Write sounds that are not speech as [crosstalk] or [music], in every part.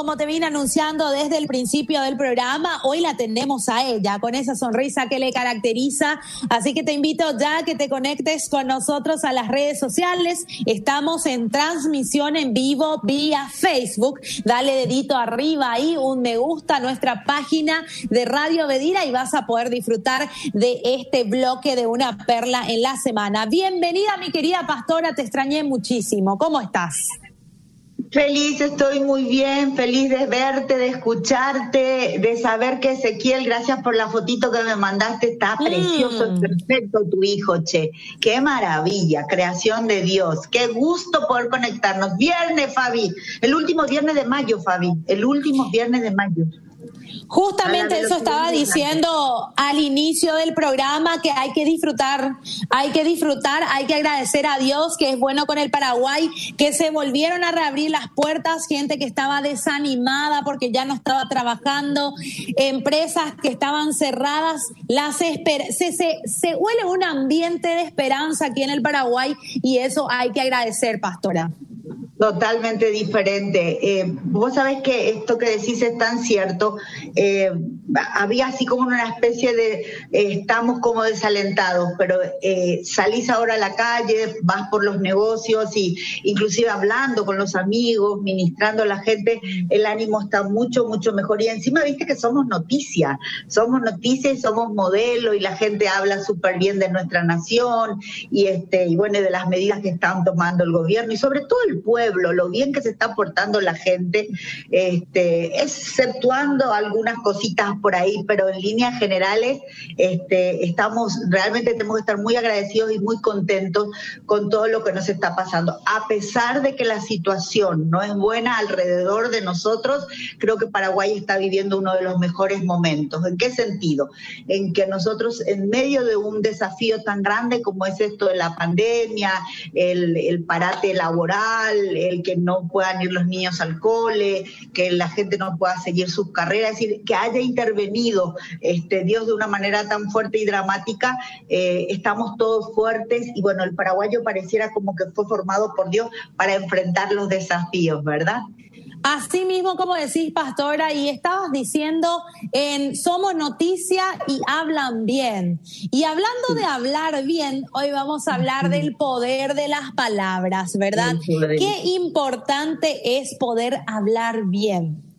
como te vine anunciando desde el principio del programa, hoy la tenemos a ella con esa sonrisa que le caracteriza. Así que te invito ya a que te conectes con nosotros a las redes sociales. Estamos en transmisión en vivo vía Facebook. Dale dedito arriba ahí, un me gusta a nuestra página de Radio Bedira y vas a poder disfrutar de este bloque de una perla en la semana. Bienvenida, mi querida pastora, te extrañé muchísimo. ¿Cómo estás? Feliz, estoy muy bien, feliz de verte, de escucharte, de saber que Ezequiel, gracias por la fotito que me mandaste, está mm. precioso, perfecto tu hijo, che. Qué maravilla, creación de Dios. Qué gusto poder conectarnos. Viernes, Fabi, el último viernes de mayo, Fabi, el último viernes de mayo. Justamente eso estaba diciendo al inicio del programa que hay que disfrutar, hay que disfrutar, hay que agradecer a Dios que es bueno con el Paraguay, que se volvieron a reabrir las puertas, gente que estaba desanimada porque ya no estaba trabajando, empresas que estaban cerradas, las se, se, se huele un ambiente de esperanza aquí en el Paraguay y eso hay que agradecer, pastora. Totalmente diferente. Eh, vos sabés que esto que decís es tan cierto. Eh, había así como una especie de eh, estamos como desalentados, pero salís ahora a la calle, vas por los negocios y inclusive hablando con los amigos, ministrando a la gente, el ánimo está mucho, mucho mejor. Y encima viste que somos noticias, somos noticias y somos modelo y la gente habla súper bien de nuestra nación y, este, y bueno, de las medidas que están tomando el gobierno y sobre todo el pueblo lo bien que se está portando la gente, este, exceptuando algunas cositas por ahí, pero en líneas generales este, estamos, realmente tenemos que estar muy agradecidos y muy contentos con todo lo que nos está pasando. A pesar de que la situación no es buena alrededor de nosotros, creo que Paraguay está viviendo uno de los mejores momentos. ¿En qué sentido? En que nosotros, en medio de un desafío tan grande como es esto de la pandemia, el, el parate laboral, el que no puedan ir los niños al cole, que la gente no pueda seguir sus carreras, es decir, que haya intervenido este, Dios de una manera tan fuerte y dramática, eh, estamos todos fuertes y bueno, el paraguayo pareciera como que fue formado por Dios para enfrentar los desafíos, ¿verdad? Así mismo, como decís, pastora, y estabas diciendo en Somos Noticia y hablan bien. Y hablando de hablar bien, hoy vamos a hablar del poder de las palabras, ¿verdad? Qué importante es poder hablar bien.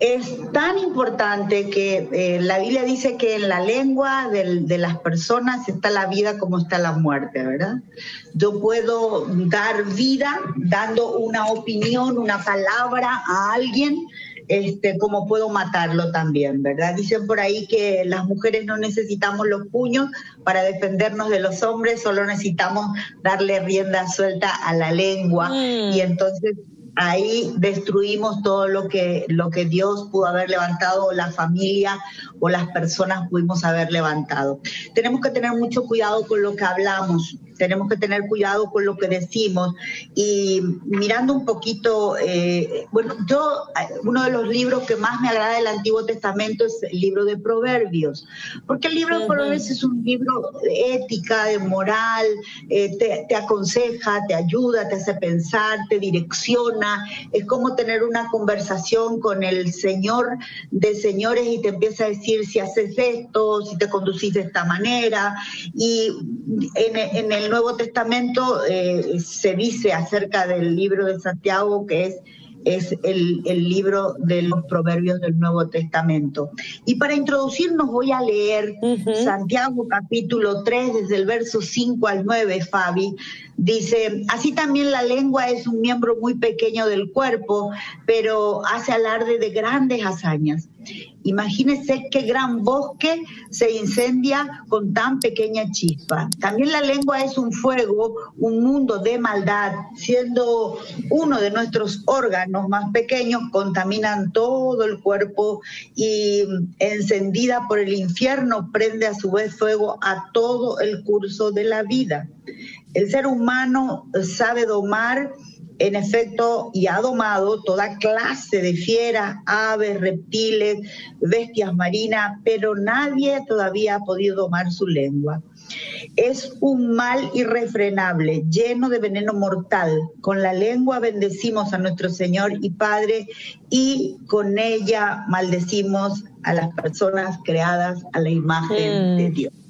Es tan importante que eh, la Biblia dice que en la lengua de las personas está la vida como está la muerte, ¿verdad? Yo puedo dar vida dando una opinión, una palabra a alguien, este, como puedo matarlo también, ¿verdad? Dicen por ahí que las mujeres no necesitamos los puños para defendernos de los hombres, solo necesitamos darle rienda suelta a la lengua mm. y entonces ahí destruimos todo lo que, lo que Dios pudo haber levantado, o la familia o las personas pudimos haber levantado. Tenemos que tener mucho cuidado con lo que hablamos, tenemos que tener cuidado con lo que decimos. Y mirando un poquito, eh, bueno, yo, uno de los libros que más me agrada del Antiguo Testamento es el libro de Proverbios, porque el libro de Proverbios es un libro de ética, de moral, eh, te, te aconseja, te ayuda, te hace pensar, te direcciona, es como tener una conversación con el Señor de señores y te empieza a decir si haces esto, si te conducís de esta manera. Y en, en el el Nuevo Testamento eh, se dice acerca del libro de Santiago que es es el, libro de los proverbios del Nuevo Testamento. Y para introducirnos voy a leer Santiago capítulo 3 desde el verso 5 al 9, Fabi. Dice, así también la lengua es un miembro muy pequeño del cuerpo, pero hace alarde de grandes hazañas. Imagínese qué gran bosque se incendia con tan pequeña chispa. También la lengua es un fuego, un mundo de maldad, siendo uno de nuestros órganos más pequeños, contaminan todo el cuerpo y encendida por el infierno prende a su vez fuego a todo el curso de la vida. El ser humano sabe domar en efecto, y ha domado toda clase de fieras, aves, reptiles, bestias marinas, pero nadie todavía ha podido domar su lengua. es un mal irrefrenable, lleno de veneno mortal. Con la lengua bendecimos a nuestro Señor y Padre y con ella maldecimos a las personas creadas a la imagen de mm. Dios.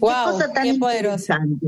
Wow, qué, tan interesante.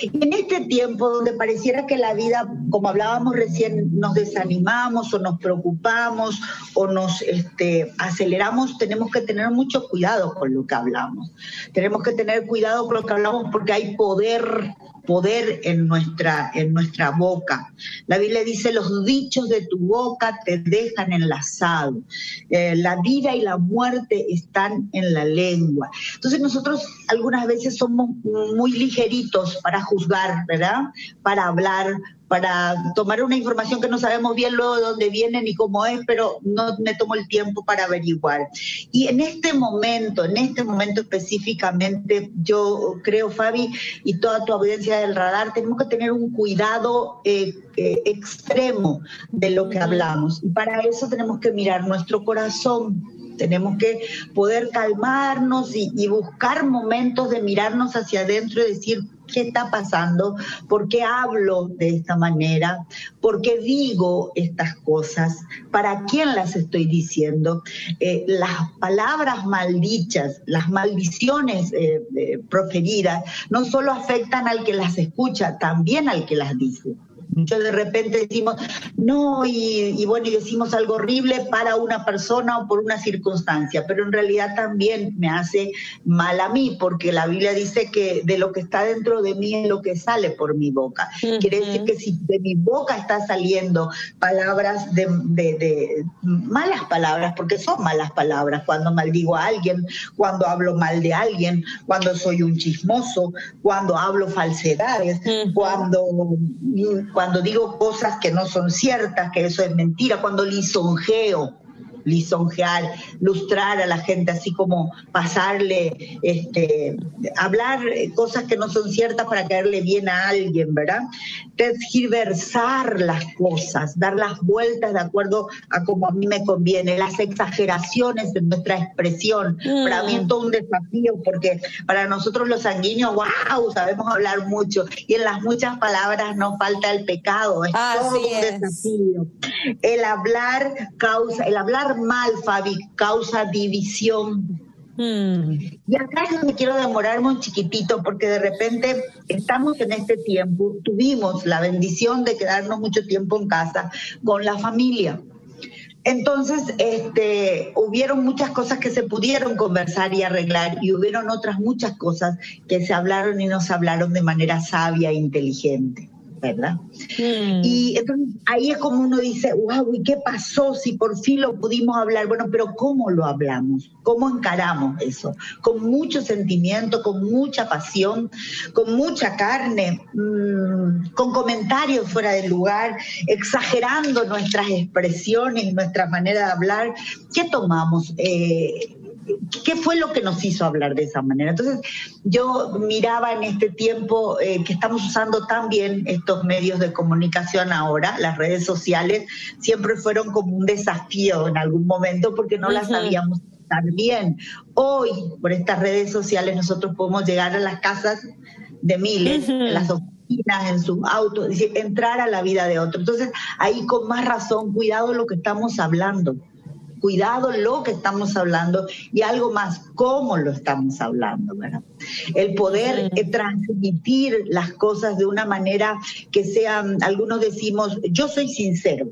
Y en este tiempo donde pareciera que la vida, como hablábamos recién, nos desanimamos o nos preocupamos o nos este, aceleramos, tenemos que tener mucho cuidado con lo que hablamos. Tenemos que tener cuidado con lo que hablamos porque hay poder poder en nuestra, en nuestra boca. La Biblia dice, los dichos de tu boca te dejan enlazado. Eh, la vida y la muerte están en la lengua. Entonces nosotros algunas veces somos muy ligeritos para juzgar, ¿verdad? Para hablar, para tomar una información que no sabemos bien luego de dónde viene ni cómo es, pero no me tomo el tiempo para averiguar. Y en este momento, en este momento específicamente, yo creo, Fabi, y toda tu audiencia del radar, tenemos que tener un cuidado eh, eh, extremo de lo que hablamos. Y para eso tenemos que mirar nuestro corazón tenemos que poder calmarnos y, buscar momentos de mirarnos hacia adentro y decir, ¿qué está pasando? ¿Por qué hablo de esta manera? ¿Por qué digo estas cosas? ¿Para quién las estoy diciendo? Eh, las palabras maldichas, las maldiciones eh, eh, proferidas, no solo afectan al que las escucha, también al que las dice. Muchos de repente decimos, no, y, bueno, y decimos algo horrible para una persona o por una circunstancia, pero en realidad también me hace mal a mí, porque la Biblia dice que de lo que está dentro de mí es lo que sale por mi boca. Quiere decir que si de mi boca está saliendo palabras de, de, malas palabras, porque son malas palabras, cuando maldigo a alguien, cuando hablo mal de alguien, cuando soy un chismoso, cuando hablo falsedades, cuando cuando digo cosas que no son ciertas, que eso es mentira, cuando lisonjeo lisonjear, lustrar a la gente, así como pasarle, este, hablar cosas que no son ciertas para caerle bien a alguien, ¿verdad? Tergiversar las cosas, dar las vueltas de acuerdo a como a mí me conviene, las exageraciones de nuestra expresión. Para mí es todo un desafío porque para nosotros los sanguíneos, wow, sabemos hablar mucho y en las muchas palabras no falta el pecado, es todo un desafío. El hablar causa, el hablar mal, Fabi, causa división. Y acá es donde quiero demorarme un chiquitito, porque de repente estamos en este tiempo, tuvimos la bendición de quedarnos mucho tiempo en casa con la familia. Entonces, este, hubieron muchas cosas que se pudieron conversar y arreglar y hubieron otras muchas cosas que se hablaron y no se hablaron de manera sabia e inteligente. ¿Verdad? Mm. Y entonces ahí es como uno dice, wow, ¿y qué pasó si por fin lo pudimos hablar? Bueno, pero ¿cómo lo hablamos? ¿Cómo encaramos eso? Con mucho sentimiento, con mucha pasión, con mucha carne, mm, con comentarios fuera del lugar, exagerando nuestras expresiones, nuestra manera de hablar. ¿Qué tomamos? Eh, ¿Qué fue lo que nos hizo hablar de esa manera? Entonces, yo miraba en este tiempo eh, que estamos usando tan bien estos medios de comunicación ahora, las redes sociales, siempre fueron como un desafío en algún momento porque no las sabíamos estar bien. Hoy, por estas redes sociales, nosotros podemos llegar a las casas de miles, en las oficinas, en sus autos, decir, entrar a la vida de otro. Entonces, ahí con más razón, cuidado lo que estamos hablando cuidado lo que estamos hablando y algo más, cómo lo estamos hablando, ¿verdad? El poder eh, transmitir las cosas de una manera que sean, algunos decimos, yo soy sincero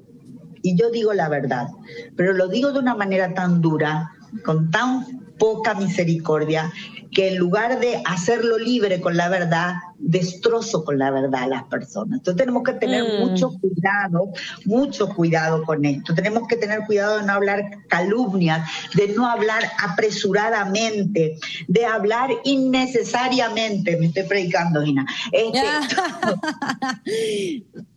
y yo digo la verdad, pero lo digo de una manera tan dura, con tan poca misericordia, que en lugar de hacerlo libre con la verdad, destrozo con la verdad a las personas. Entonces tenemos que tener mm. mucho cuidado, mucho cuidado con esto. Tenemos que tener cuidado de no hablar calumnias, de no hablar apresuradamente, de hablar innecesariamente. Me estoy predicando, Gina. Este, [laughs] [laughs]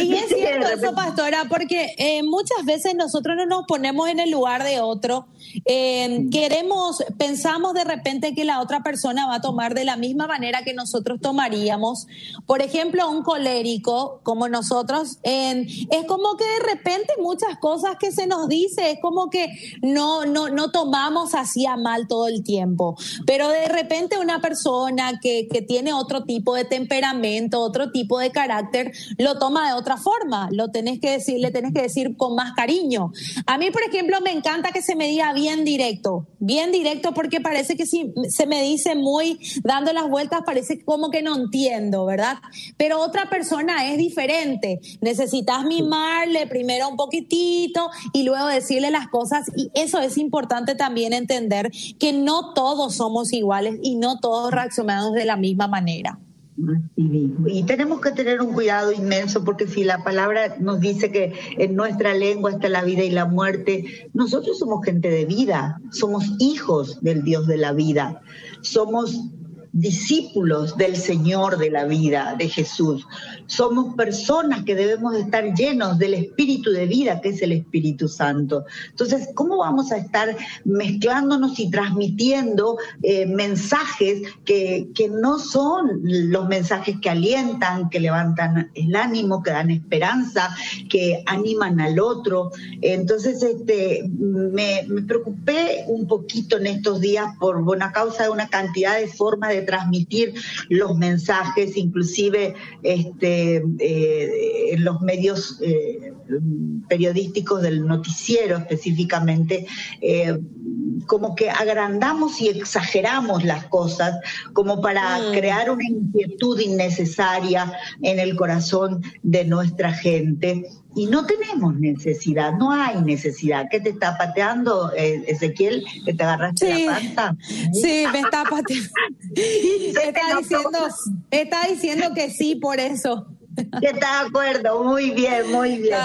Y es [laughs] cierto eso, pastora, porque eh, muchas veces nosotros no nos ponemos en el lugar de otro. Eh, queremos, pensamos de repente que la otra persona va a tomar de la misma manera que nosotros tomaríamos. Por ejemplo, un colérico como nosotros, es como que de repente muchas cosas que se nos dice, es como que no, no, no tomamos así a mal todo el tiempo. Pero de repente una persona que, que tiene otro tipo de temperamento, otro tipo de carácter, lo toma de otra forma. Lo tenés que decir, le tenés que decir con más cariño. A mí, por ejemplo, me encanta que se me diga bien directo, bien directo porque parece que si se me dice muy dando las vueltas, parece como que no entiendo, ¿verdad? Pero otra persona es diferente. Necesitas mimarle primero un poquitito y luego decirle las cosas y eso es importante también entender que no todos somos iguales y no todos reaccionamos de la misma manera. Y tenemos que tener un cuidado inmenso porque si la palabra nos dice que en nuestra lengua está la vida y la muerte, nosotros somos gente de vida, somos hijos del Dios de la vida, somos discípulos del Señor de la vida, de Jesús. Somos personas que debemos estar llenos del espíritu de vida que es el Espíritu Santo. Entonces, ¿cómo vamos a estar mezclándonos y transmitiendo eh, mensajes que, que no son los mensajes que alientan, que levantan el ánimo, que dan esperanza, que animan al otro? Entonces, este, me, me preocupé un poquito en estos días por buena causa de una cantidad de formas de transmitir los mensajes, inclusive este, eh, en los medios eh, periodísticos del noticiero específicamente, eh, como que agrandamos y exageramos las cosas como para mm. crear una inquietud innecesaria en el corazón de nuestra gente y no tenemos necesidad, no hay necesidad. ¿Qué te está pateando, eh, Ezequiel? ¿Que te agarraste la pata? Sí, me está pateando. [laughs] está, diciendo, está diciendo que sí por eso. Está de acuerdo, muy bien, muy bien.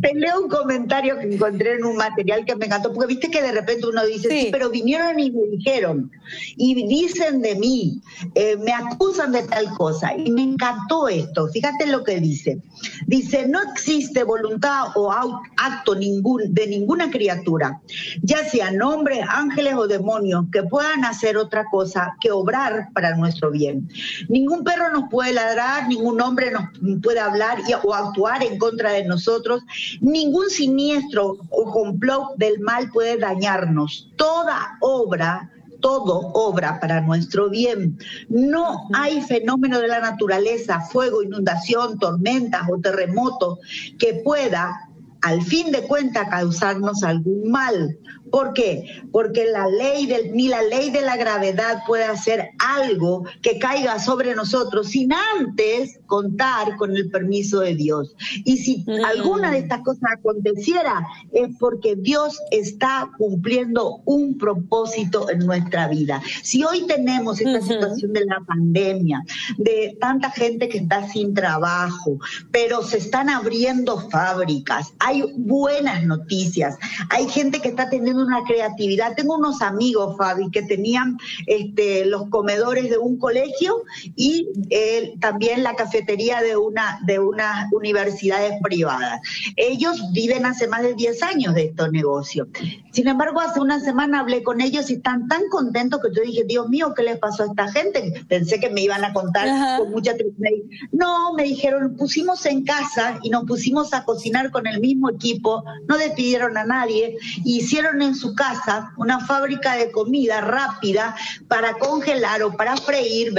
Te leo, un comentario que encontré en un material que me encantó, porque viste que de repente uno dice, sí, pero vinieron y me dijeron, y dicen de mí, eh, me acusan de tal cosa, y me encantó esto, fíjate lo que dice. Dice, no existe voluntad o acto ningún, de ninguna criatura, ya sean hombres, ángeles o demonios, que puedan hacer otra cosa que obrar para nuestro bien. Ningún perro nos puede ladrar, ningún hombre nos puede hablar o actuar en contra de nosotros, ningún siniestro o complot del mal puede dañarnos. Toda obra todo obra para nuestro bien. No hay fenómeno de la naturaleza, fuego, inundación, tormentas o terremotos que pueda al fin de cuentas causarnos algún mal. ¿Por qué? Porque la ley del, ni la ley de la gravedad puede hacer algo que caiga sobre nosotros sin antes contar con el permiso de Dios. Y si mm. alguna de estas cosas aconteciera, es porque Dios está cumpliendo un propósito en nuestra vida. Si hoy tenemos esta situación de la pandemia, de tanta gente que está sin trabajo, pero se están abriendo fábricas, hay buenas noticias, hay gente que está teniendo una creatividad. Tengo unos amigos, Fabi, que tenían este, los comedores de un colegio y eh, también la cafetería de una de unas universidades privadas. Ellos viven hace más de 10 años de estos negocios. Sin embargo, hace una semana hablé con ellos y están tan contentos que yo dije, Dios mío, ¿qué les pasó a esta gente? Pensé que me iban a contar con mucha tristeza. No, me dijeron, pusimos en casa y nos pusimos a cocinar con el mismo equipo, no despidieron a nadie, hicieron en su casa una fábrica de comida rápida para congelar o para freír,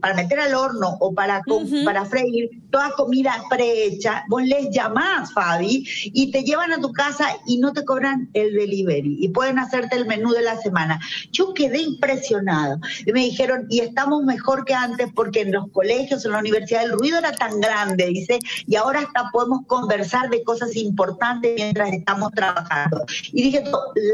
para meter al horno o para, para freír, toda comida prehecha. Vos les llamás, Fabi, y te llevan a tu casa y no te cobran el delivery y pueden hacerte el menú de la semana. Yo quedé impresionado y me dijeron, y estamos mejor que antes porque en los colegios, en la universidad, el ruido era tan grande, dice, y ahora hasta podemos conversar de cosas importantes importante mientras estamos trabajando. Y dije,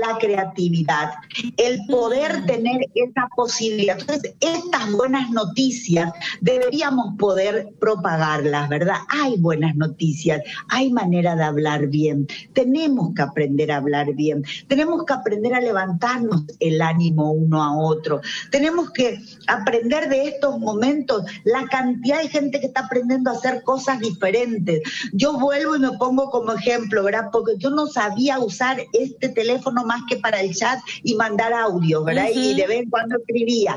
la creatividad, el poder tener esa posibilidad. Entonces, estas buenas noticias deberíamos poder propagarlas, ¿verdad? Hay buenas noticias, hay manera de hablar bien, tenemos que aprender a hablar bien, tenemos que aprender a levantarnos el ánimo uno a otro, tenemos que aprender de estos momentos, la cantidad de gente que está aprendiendo a hacer cosas diferentes. Yo vuelvo y me pongo como ejemplo, ¿verdad? Porque yo no sabía usar este teléfono más que para el chat y mandar audio, ¿verdad? Y de vez en cuando escribía.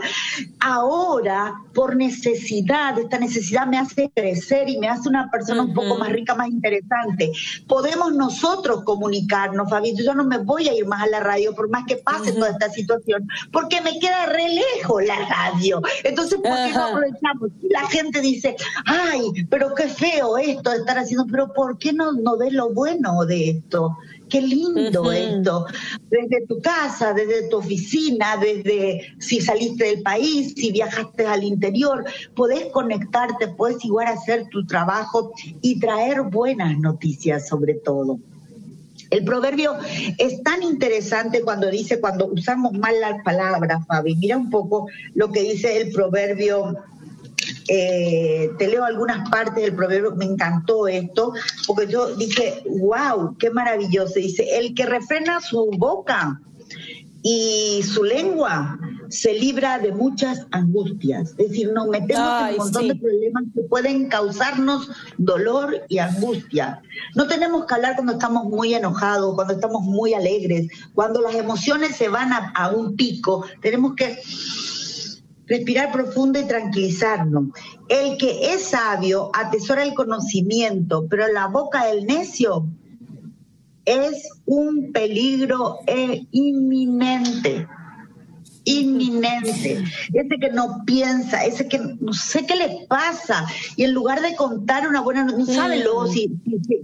Ahora, por necesidad, esta necesidad me hace crecer y me hace una persona un poco más rica, más interesante. Podemos nosotros comunicarnos, Fabi. Yo no me voy a ir más a la radio por más que pase toda esta situación, porque me queda re lejos la radio. Entonces, ¿por qué no aprovechamos? La gente dice, ay, pero qué feo esto de estar haciendo, pero ¿por qué no, no ves lo bueno de esto? Qué lindo esto. Desde tu casa, desde tu oficina, desde si saliste del país, si viajaste al interior, podés conectarte, podés igual hacer tu trabajo y traer buenas noticias sobre todo. El proverbio es tan interesante cuando dice, cuando usamos mal las palabras, Fabi. Mira un poco lo que dice el proverbio eh, te leo algunas partes del proverbio, me encantó esto, porque yo dije, wow, qué maravilloso. Dice, el que refrena su boca y su lengua se libra de muchas angustias. Es decir, nos metemos en un montón de problemas que pueden causarnos dolor y angustia. No tenemos que hablar cuando estamos muy enojados, cuando estamos muy alegres, cuando las emociones se van a un pico. Tenemos que respirar profundo y tranquilizarnos. El que es sabio atesora el conocimiento, pero la boca del necio es un peligro e inminente inminente, ese que no piensa, ese que no sé qué le pasa, y en lugar de contar una buena no sabe luego mm. si,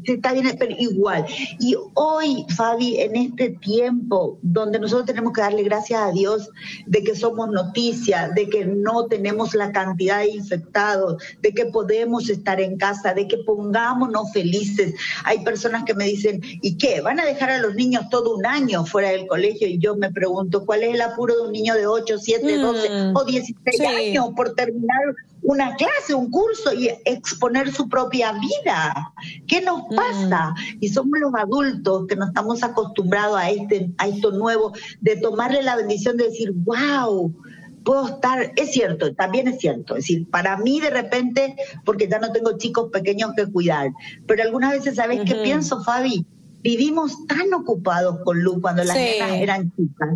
está bien, pero igual. Y hoy, Fabi, en este tiempo donde nosotros tenemos que darle gracias a Dios de que somos noticia, de que no tenemos la cantidad de infectados, de que podemos estar en casa, de que pongámonos felices. Hay personas que me dicen, ¿y qué? ¿Van a dejar a los niños todo un año fuera del colegio? Y yo me pregunto, ¿cuál es el apuro de un niño? De 8, 7, 12 o 16 años por terminar una clase, un curso y exponer su propia vida. ¿Qué nos mm. pasa? Y somos los adultos que no estamos acostumbrados a, este, a esto nuevo, de tomarle la bendición de decir, wow, puedo estar, es cierto, también es cierto, es decir, para mí de repente, porque ya no tengo chicos pequeños que cuidar, pero algunas veces, ¿sabes qué pienso, Fabi? Vivimos tan ocupados con Luz cuando las niñas eran chicas,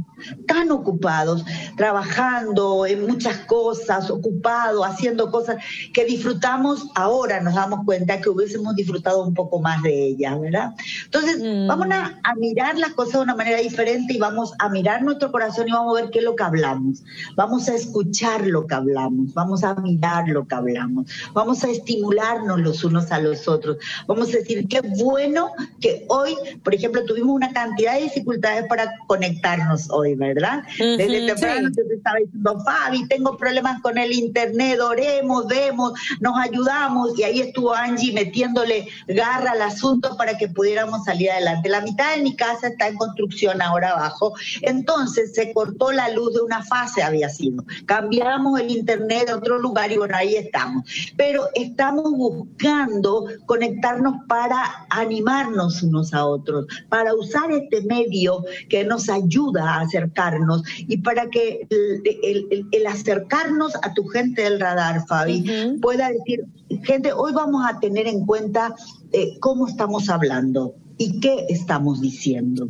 tan ocupados, trabajando en muchas cosas, ocupados, haciendo cosas que disfrutamos, ahora nos damos cuenta que hubiésemos disfrutado un poco más de ellas, ¿verdad? Entonces, mm. vamos a, a, mirar las cosas de una manera diferente y vamos a mirar nuestro corazón y vamos a ver qué es lo que hablamos, vamos a escuchar lo que hablamos, vamos a mirar lo que hablamos, vamos a estimularnos los unos a los otros, vamos a decir, qué bueno que hoy por ejemplo, tuvimos una cantidad de dificultades para conectarnos hoy, ¿verdad? Desde temprano yo te estaba diciendo, Fabi, tengo problemas con el internet, oremos, vemos, nos ayudamos, y ahí estuvo Angie metiéndole garra al asunto para que pudiéramos salir adelante. La mitad de mi casa está en construcción ahora abajo, entonces se cortó la luz de una fase, había sido. Cambiamos el internet a otro lugar y bueno, ahí estamos. Pero estamos buscando conectarnos para animarnos unos a otros, para usar este medio que nos ayuda a acercarnos y para que el, acercarnos a tu gente del radar, Fabi, pueda decir, gente, hoy vamos a tener en cuenta eh, cómo estamos hablando. ¿Y qué estamos diciendo?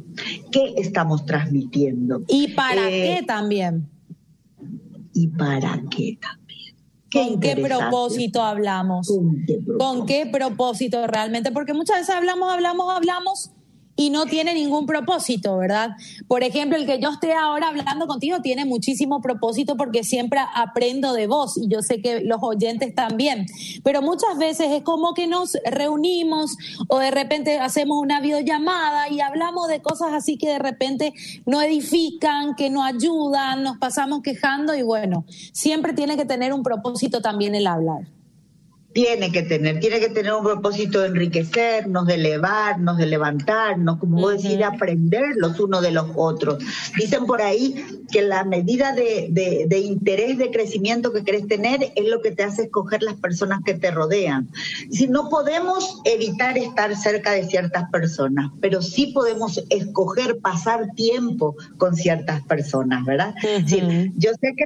¿Qué estamos transmitiendo? ¿Y para eh, qué también? ¿Y para qué también? ¿Con qué propósito hablamos? ¿Con qué propósito realmente? Porque muchas veces hablamos, hablamos, hablamos y no tiene ningún propósito, ¿verdad? Por ejemplo, el que yo esté ahora hablando contigo tiene muchísimo propósito porque siempre aprendo de vos y yo sé que los oyentes también, pero muchas veces es como que nos reunimos o de repente hacemos una videollamada y hablamos de cosas así que de repente no edifican, que no ayudan, nos pasamos quejando y bueno, siempre tiene que tener un propósito también el hablar. Tiene que tener, tiene que tener un propósito de enriquecernos, de elevarnos, de levantarnos, como vos decís, de aprender los unos de los otros. Dicen por ahí que la medida de, de, interés, de crecimiento que querés tener es lo que te hace escoger las personas que te rodean. Si no podemos evitar estar cerca de ciertas personas, pero sí podemos escoger pasar tiempo con ciertas personas, ¿verdad? yo sé que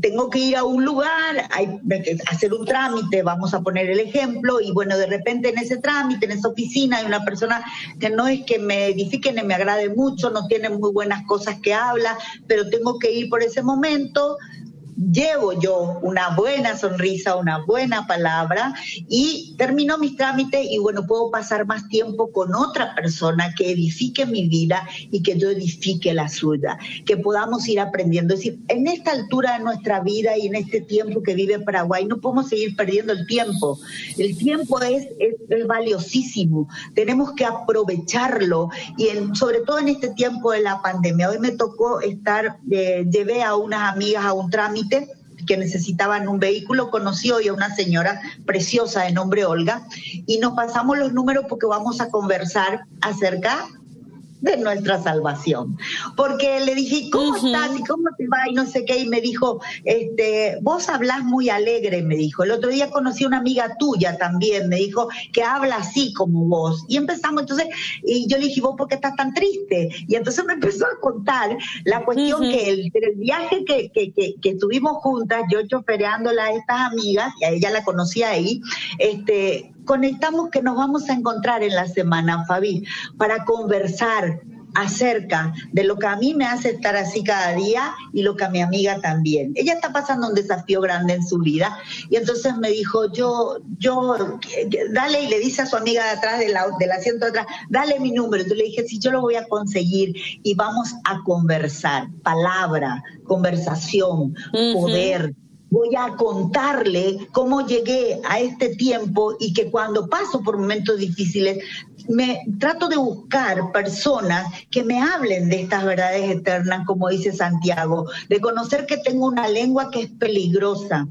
tengo que ir a un lugar, hay, hacer un trámite, vamos a poner el ejemplo, y bueno, de repente en ese trámite, en esa oficina, hay una persona que no es que me edifique ni me agrade mucho, no tiene muy buenas cosas que habla, pero tengo que ir por ese momento, llevo yo una buena sonrisa, una buena palabra y termino mis trámites y bueno, puedo pasar más tiempo con otra persona que edifique mi vida y que yo edifique la suya, que podamos ir aprendiendo. Es decir, en esta altura de nuestra vida y en este tiempo que vive Paraguay, no podemos seguir perdiendo el tiempo. El tiempo es, es, valiosísimo, tenemos que aprovecharlo y sobre todo en este tiempo de la pandemia. Hoy me tocó estar, eh, llevé a unas amigas a un trámite que necesitaban un vehículo, conocí hoy a una señora preciosa de nombre Olga y nos pasamos los números porque vamos a conversar acerca de nuestra salvación. Porque le dije, ¿cómo estás? ¿Y cómo te va? Y no sé qué. Y me dijo, este, vos hablas muy alegre, me dijo. El otro día conocí a una amiga tuya también, me dijo, que habla así como vos. Y empezamos, entonces, y yo le dije, ¿vos por qué estás tan triste? Y entonces me empezó a contar la cuestión que el, el viaje que, que, que, que, estuvimos juntas, yo chofereándola a estas amigas, y a ella la conocía ahí, este, conectamos que nos vamos a encontrar en la semana, Fabi, para conversar acerca de lo que a mí me hace estar así cada día y lo que a mi amiga también. Ella está pasando un desafío grande en su vida y entonces me dijo, yo, yo, dale y le dice a su amiga de atrás del, del asiento de atrás, dale mi número. Entonces le dije, sí, yo lo voy a conseguir y vamos a conversar, palabra, conversación, poder voy a contarle cómo llegué a este tiempo y que cuando paso por momentos difíciles me trato de buscar personas que me hablen de estas verdades eternas, como dice Santiago, de conocer que tengo una lengua que es peligrosa,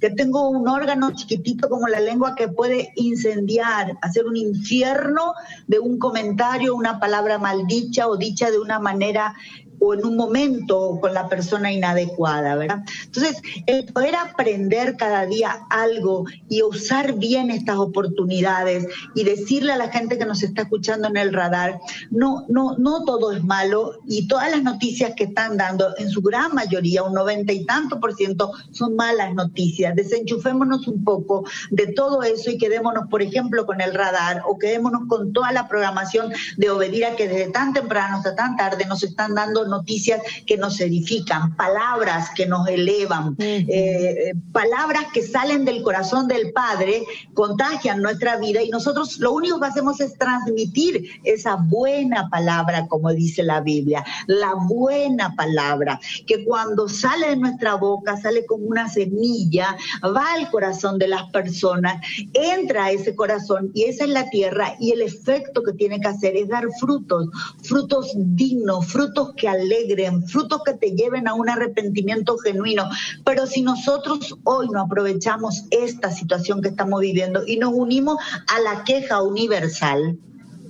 que tengo un órgano chiquitito como la lengua que puede incendiar, hacer un infierno de un comentario, una palabra maldicha o dicha de una manera o en un momento con la persona inadecuada, ¿verdad? Entonces, el poder aprender cada día algo y usar bien estas oportunidades y decirle a la gente que nos está escuchando en el radar, no, no, no todo es malo y todas las noticias que están dando, en su gran mayoría, un noventa y tanto por ciento, son malas noticias. Desenchufémonos un poco de todo eso y quedémonos, por ejemplo, con el radar o quedémonos con toda la programación de Obedira que desde tan temprano hasta tan tarde nos están dando noticias que nos edifican, palabras que nos elevan, eh, palabras que salen del corazón del Padre, contagian nuestra vida y nosotros lo único que hacemos es transmitir esa buena palabra, como dice la Biblia, la buena palabra, que cuando sale de nuestra boca, sale como una semilla, va al corazón de las personas, entra a ese corazón y esa es la tierra y el efecto que tiene que hacer es dar frutos, frutos dignos, frutos que alegren, frutos que te lleven a un arrepentimiento genuino. Pero si nosotros hoy no aprovechamos esta situación que estamos viviendo y nos unimos a la queja universal,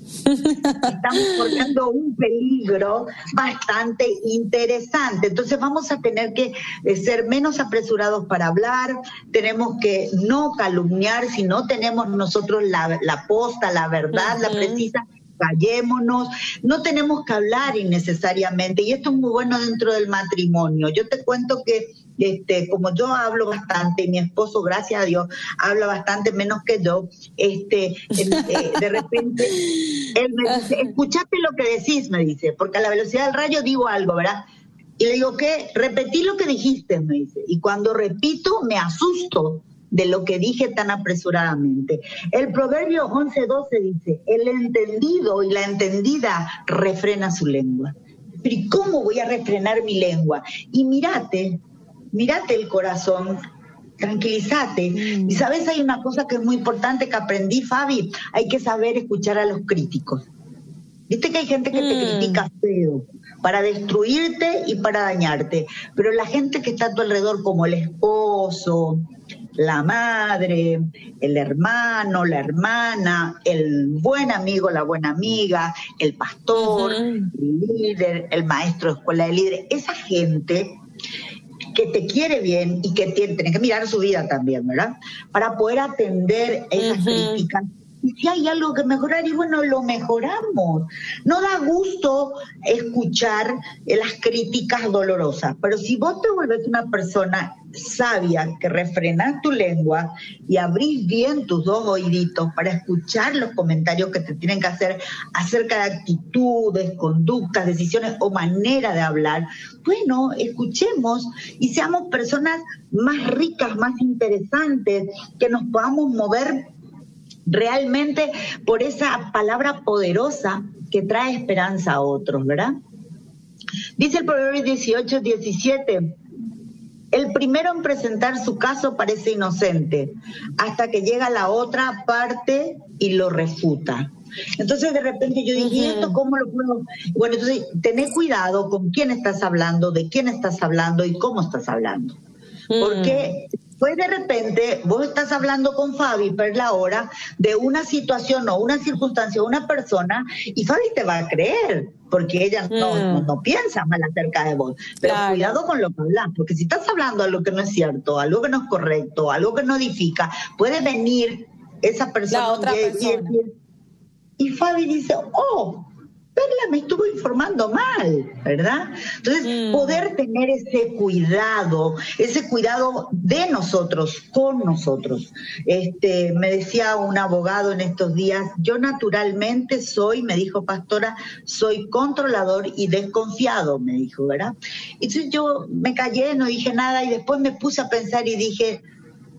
[laughs] estamos corriendo un peligro bastante interesante. Entonces vamos a tener que eh, ser menos apresurados para hablar, tenemos que no calumniar si no tenemos nosotros la, la posta, la verdad, la precisa callémonos, no tenemos que hablar innecesariamente y esto es muy bueno dentro del matrimonio. Yo te cuento que este, como yo hablo bastante y mi esposo, gracias a Dios, habla bastante menos que yo, este, eh, de repente [laughs] él me dice, escuchate lo que decís, me dice, porque a la velocidad del rayo digo algo, ¿verdad? Y le digo, ¿qué? Repetí lo que dijiste, me dice. Y cuando repito, me asusto de lo que dije tan apresuradamente. El proverbio 11:12 dice, el entendido y la entendida refrena su lengua. Pero ¿y cómo voy a refrenar mi lengua? Y mírate, mírate el corazón, tranquilízate. Mm. Y sabes, hay una cosa que es muy importante que aprendí, Fabi, hay que saber escuchar a los críticos. Viste que hay gente que te mm. critica feo para destruirte y para dañarte, pero la gente que está a tu alrededor, como el esposo, la madre, el hermano, la hermana, el buen amigo, la buena amiga, el pastor, el líder, el maestro de escuela de líderes, esa gente que te quiere bien y que tiene, que mirar su vida también, ¿verdad? Para poder atender esas críticas y si hay algo que mejorar, y bueno, lo mejoramos. No da gusto escuchar las críticas dolorosas, pero si vos te vuelves una persona sabia, que refrenas tu lengua y abrís bien tus dos oíditos para escuchar los comentarios que te tienen que hacer acerca de actitudes, conductas, decisiones o manera de hablar, bueno, escuchemos y seamos personas más ricas, más interesantes, que nos podamos mover realmente por esa palabra poderosa que trae esperanza a otros, ¿verdad? Dice el Proverbio 18, 17. El primero en presentar su caso parece inocente, hasta que llega la otra parte y lo refuta. Entonces de repente yo dije, ¿esto cómo lo puedo? Bueno, entonces tenés cuidado con quién estás hablando, de quién estás hablando y cómo estás hablando. Porque pues de repente vos estás hablando con Fabi per la hora de una situación o una circunstancia o una persona y Fabi te va a creer porque ella no, mm. piensa mal acerca de vos. Pero cuidado con lo que hablas, porque si estás hablando algo que no es cierto, algo que no es correcto, algo que no edifica, puede venir esa persona, otra persona. y Fabi dice, oh, Perla me estuvo informando mal, ¿verdad? Entonces, mm. poder tener ese cuidado, ese cuidado de nosotros, con nosotros. Este, me decía un abogado en estos días, yo naturalmente soy, me dijo Pastora, soy controlador y desconfiado, me dijo, ¿verdad? Entonces yo me callé, no dije nada y después me puse a pensar y dije,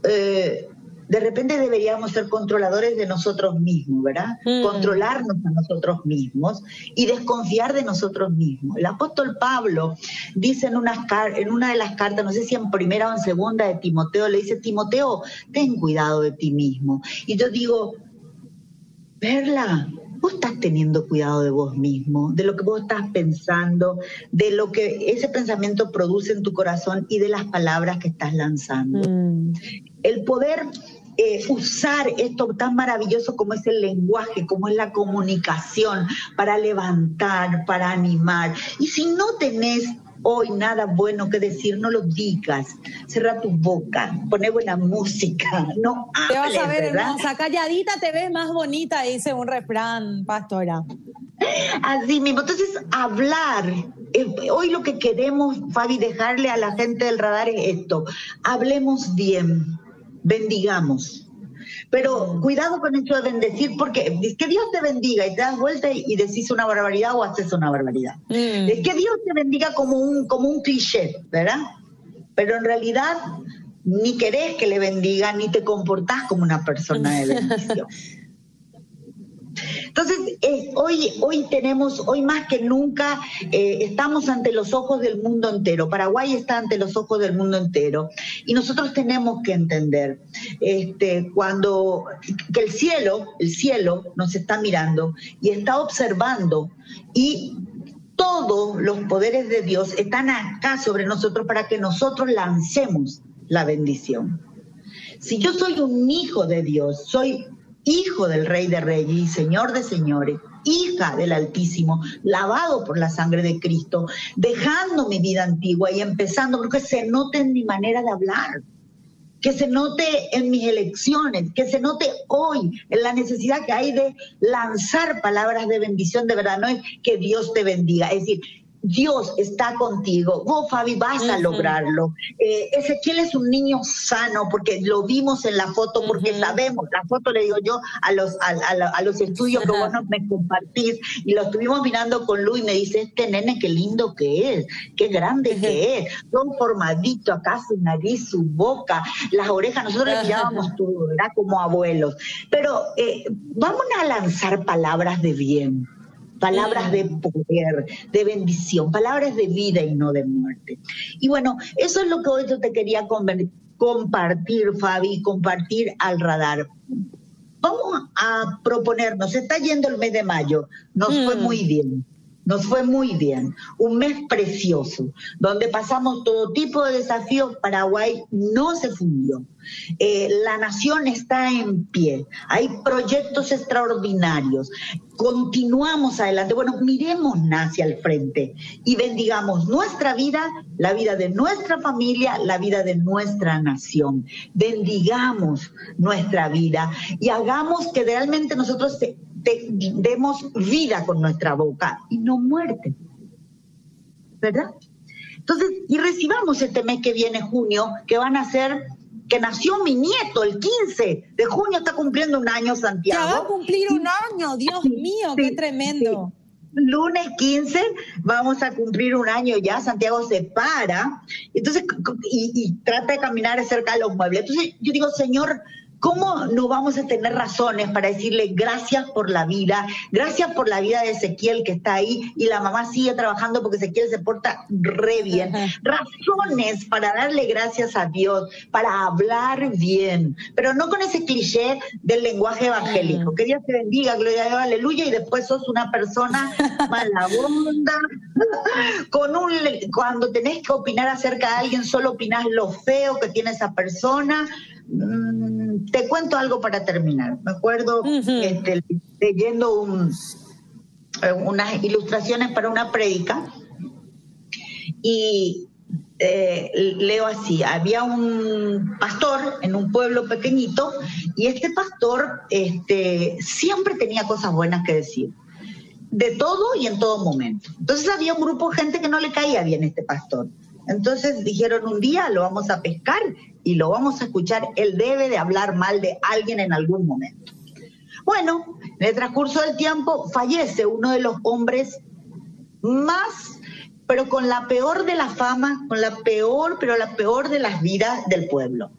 eh, de repente deberíamos ser controladores de nosotros mismos, ¿verdad? Mm. Controlarnos a nosotros mismos y desconfiar de nosotros mismos. El apóstol Pablo dice en una, en una de las cartas, no sé si en primera o en segunda de Timoteo, le dice, Timoteo, ten cuidado de ti mismo. Y yo digo, Perla, vos estás teniendo cuidado de vos mismo, de lo que vos estás pensando, de lo que ese pensamiento produce en tu corazón y de las palabras que estás lanzando. Mm. El poder eh, usar esto tan maravilloso como es el lenguaje, como es la comunicación, para levantar, para animar. Y si no tenés hoy nada bueno que decir, no lo digas. Cierra tu boca, pone buena música, [laughs] no hables, Te vas a ver, hermosa, calladita te ves más bonita, dice un refrán, pastora. Así mismo, entonces hablar. Eh, hoy lo que queremos, Fabi, dejarle a la gente del radar es esto. Hablemos bien bendigamos. Pero cuidado con eso de bendecir, porque es que Dios te bendiga y te das vuelta y decís una barbaridad o haces una barbaridad. Mm. Es que Dios te bendiga como un, como un cliché, ¿verdad? Pero en realidad ni querés que le bendiga, ni te comportás como una persona de [laughs] bendición. Entonces, hoy, hoy tenemos, hoy más que nunca, eh, estamos ante los ojos del mundo entero. Paraguay está ante los ojos del mundo entero. Y nosotros tenemos que entender este, cuando que el cielo, el cielo nos está mirando y está observando y todos los poderes de Dios están acá sobre nosotros para que nosotros lancemos la bendición. Si yo soy un hijo de Dios, soy hijo del Rey de Reyes y Señor de Señores, hija del Altísimo, lavado por la sangre de Cristo, dejando mi vida antigua y empezando, porque se note en mi manera de hablar, que se note en mis elecciones, que se note hoy en la necesidad que hay de lanzar palabras de bendición de verdad, no es que Dios te bendiga, es decir, Dios está contigo. Vos, Fabi, vas a lograrlo. Eh, Ezequiel es un niño sano porque lo vimos en la foto, porque sabemos, la foto le digo yo a los, a, los estudios que vos me compartís y lo estuvimos mirando con Luis y me dice, este nene qué lindo que es, qué grande que es, todo formadito acá, su nariz, su boca, las orejas, nosotros le mirábamos todo, ¿verdad? Como abuelos. Pero eh, vamos a lanzar palabras de bien palabras de poder, de bendición, palabras de vida y no de muerte. Y bueno, eso es lo que hoy yo te quería compartir, Fabi, compartir al radar. Vamos a proponernos, está yendo el mes de mayo, nos fue mm. muy bien. Nos fue muy bien, un mes precioso, donde pasamos todo tipo de desafíos. Paraguay no se fundió. Eh, la nación está en pie. Hay proyectos extraordinarios. Continuamos adelante. Bueno, miremos hacia el frente y bendigamos nuestra vida, la vida de nuestra familia, la vida de nuestra nación. Bendigamos nuestra vida y hagamos que realmente nosotros demos vida con nuestra boca y no muerte. ¿Verdad? Entonces, y recibamos este mes que viene, junio, que van a ser, que nació mi nieto el 15 de junio, está cumpliendo un año Santiago. Ya va a cumplir un año, Dios mío, qué tremendo. Lunes 15 vamos a cumplir un año ya, Santiago se para, entonces, y, y trata de caminar cerca de los muebles. Entonces yo digo, Señor, ¿Cómo no vamos a tener razones para decirle gracias por la vida, gracias por la vida de Ezequiel que está ahí y la mamá sigue trabajando porque Ezequiel se porta re bien? Razones para darle gracias a Dios, para hablar bien, pero no con ese cliché del lenguaje evangélico. Que Dios te bendiga, gloria a Dios, aleluya, y después sos una persona [laughs] mala onda. con un, cuando tenés que opinar acerca de alguien, solo opinás lo feo que tiene esa persona Mm, te cuento algo para terminar. Me acuerdo este, leyendo eh, unas ilustraciones para una prédica y eh, leo así, había un pastor en un pueblo pequeñito y este pastor este, siempre tenía cosas buenas que decir, de todo y en todo momento. Entonces había un grupo de gente que no le caía bien este pastor. Entonces dijeron un día lo vamos a pescar y lo vamos a escuchar, él debe de hablar mal de alguien en algún momento. Bueno, en el transcurso del tiempo fallece uno de los hombres más, pero con la peor de la fama, con la peor, pero la peor de las vidas del pueblo.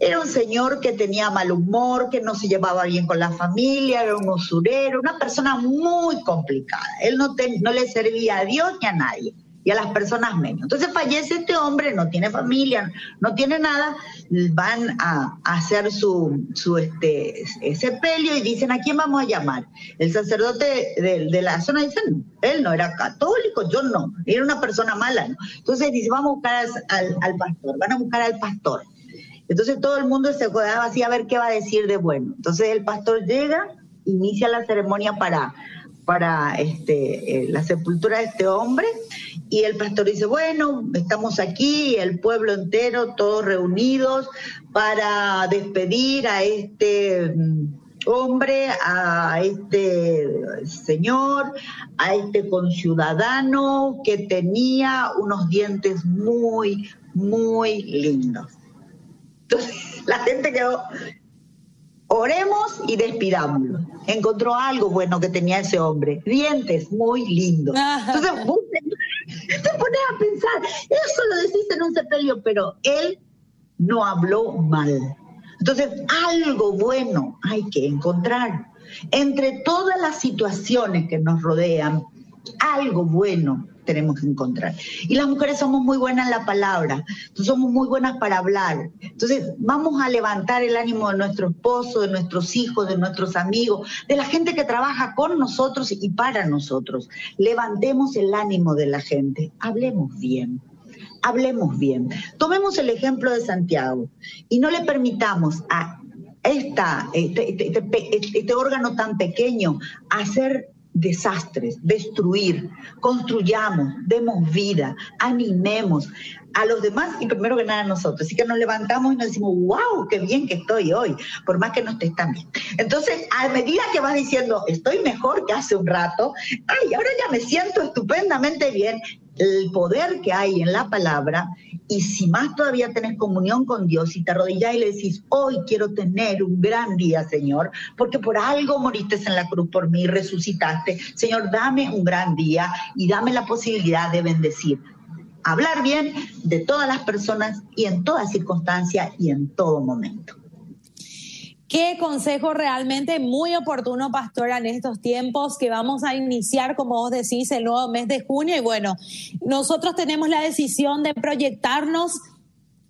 Era un señor que tenía mal humor, que no se llevaba bien con la familia, era un usurero, una persona muy complicada. Él no, no le servía a Dios ni a nadie y a las personas menos. Entonces fallece este hombre, no tiene familia, no tiene nada, van a, hacer su, su este, sepelio y dicen, ¿a quién vamos a llamar? El sacerdote de, la zona dice, no, él no era católico, yo no, era una persona mala. Entonces dice, vamos a buscar al, al pastor, van a buscar al pastor. Entonces todo el mundo se quedaba así a ver qué va a decir de bueno. Entonces el pastor llega, inicia la ceremonia para para este, eh, la sepultura de este hombre y el pastor dice, bueno, estamos aquí, el pueblo entero, todos reunidos para despedir a este mm, hombre, a este señor, a este conciudadano que tenía unos dientes muy, muy lindos. Entonces [laughs] la gente quedó, Oremos y despidámoslo. Encontró algo bueno que tenía ese hombre, dientes muy lindos. Entonces, te pones a pensar, eso lo decís en un sepelio, pero él no habló mal. Entonces, algo bueno hay que encontrar. Entre todas las situaciones que nos rodean, algo bueno tenemos que encontrar. Y las mujeres somos muy buenas en la palabra, somos muy buenas para hablar. Entonces, vamos a levantar el ánimo de nuestro esposo, de nuestros hijos, de nuestros amigos, de la gente que trabaja con nosotros y para nosotros. Levantemos el ánimo de la gente, hablemos bien hablemos bien. Tomemos el ejemplo de Santiago y no le permitamos a esta, este, este, este, este órgano tan pequeño hacer desastres, destruir, construyamos, demos vida, animemos a los demás y primero que nada a nosotros. Así que nos levantamos y nos decimos, wow, qué bien que estoy hoy, por más que no estés tan bien. Entonces, a medida que vas diciendo, estoy mejor que hace un rato, ay, ahora ya me siento estupendamente bien, el poder que hay en la palabra y si más todavía tenés comunión con Dios y te arrodillás y le decís, hoy quiero tener un gran día, Señor, porque por algo moriste en la cruz por mí, resucitaste. Señor, dame un gran día y dame la posibilidad de bendecir. Hablar bien de todas las personas y en toda circunstancia y en todo momento. Qué consejo realmente muy oportuno, pastora, en estos tiempos que vamos a iniciar, como vos decís, el nuevo mes de junio. Y bueno, nosotros tenemos la decisión de proyectarnos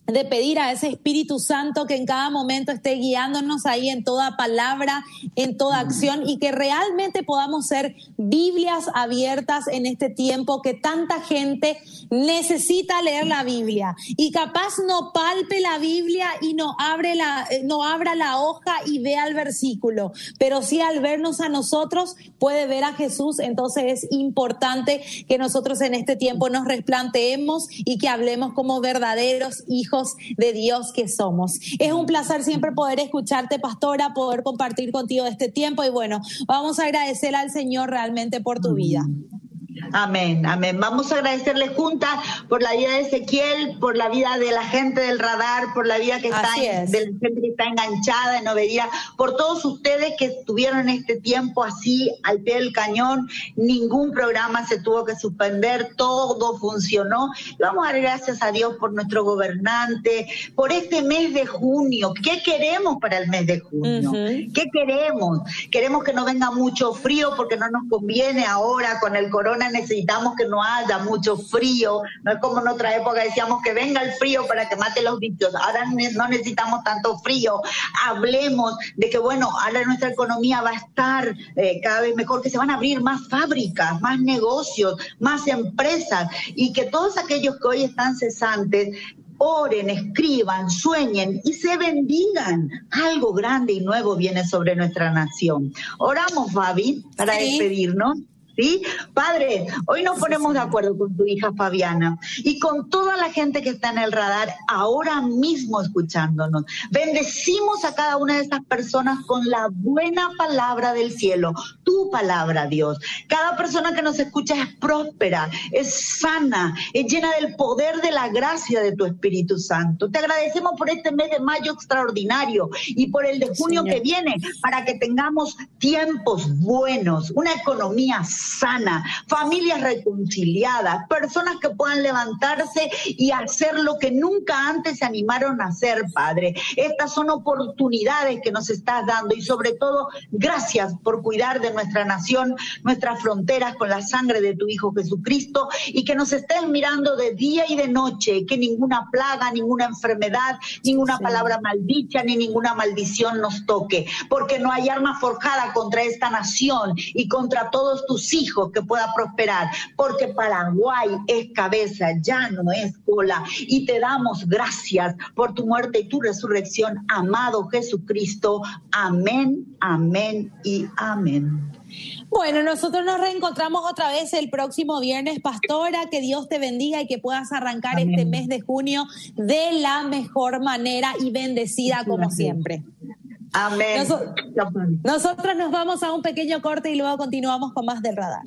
de pedir a ese Espíritu Santo que en cada momento esté guiándonos ahí en toda palabra, en toda acción y que realmente podamos ser Biblias abiertas en este tiempo que tanta gente necesita leer la Biblia. Y capaz no palpe la Biblia y no abre la eh, no abra la hoja y vea el versículo, pero sí al vernos a nosotros puede ver a Jesús, entonces es importante que nosotros en este tiempo nos replanteemos y que hablemos como verdaderos hijos de Dios que somos. Es un placer siempre poder escucharte, pastora, poder compartir contigo este tiempo y bueno, vamos a agradecer al Señor realmente por tu vida. Amén, amén. Vamos a agradecerle juntas por la vida de Ezequiel, por la vida de la gente del radar, por la vida que está, de la gente que está enganchada en Obería, por todos ustedes que estuvieron este tiempo así al pie del cañón. Ningún programa se tuvo que suspender, todo funcionó. vamos a dar gracias a Dios por nuestro gobernante, por este mes de junio. ¿Qué queremos para el mes de junio? ¿Qué queremos? Queremos que no venga mucho frío porque no nos conviene ahora con el corona necesitamos que no haya mucho frío, no es como en otra época decíamos que venga el frío para que mate los bichos, ahora no necesitamos tanto frío, hablemos de que bueno, ahora nuestra economía va a estar eh, cada vez mejor, que se van a abrir más fábricas, más negocios, más empresas y que todos aquellos que hoy están cesantes oren, escriban, sueñen y se bendigan. Algo grande y nuevo viene sobre nuestra nación. Oramos, Fabi, para despedirnos. ¿Sí? Padre, hoy nos ponemos de acuerdo con tu hija Fabiana y con toda la gente que está en el radar ahora mismo escuchándonos. Bendecimos a cada una de estas personas con la buena palabra del cielo, tu palabra, Dios. Cada persona que nos escucha es próspera, es sana, es llena del poder de la gracia de tu Espíritu Santo. Te agradecemos por este mes de mayo extraordinario y por el de junio que viene para que tengamos tiempos buenos, una economía sana, familias reconciliadas, personas que puedan levantarse y hacer lo que nunca antes se animaron a hacer, Padre. Estas son oportunidades que nos estás dando y sobre todo gracias por cuidar de nuestra nación, nuestras fronteras con la sangre de tu Hijo Jesucristo y que nos estés mirando de día y de noche, que ninguna plaga, ninguna enfermedad, ninguna palabra maldicha ni ninguna maldición nos toque, porque no hay arma forjada contra esta nación y contra todos tus hijos hijos que pueda prosperar, porque Paraguay es cabeza, ya no es cola. Y te damos gracias por tu muerte y tu resurrección, amado Jesucristo. Amén, amén y amén. Bueno, nosotros nos reencontramos otra vez el próximo viernes, Pastora. Que Dios te bendiga y que puedas arrancar este mes de junio de la mejor manera y bendecida como siempre. Amén. nosotros nos vamos a un pequeño corte y luego continuamos con más del radar.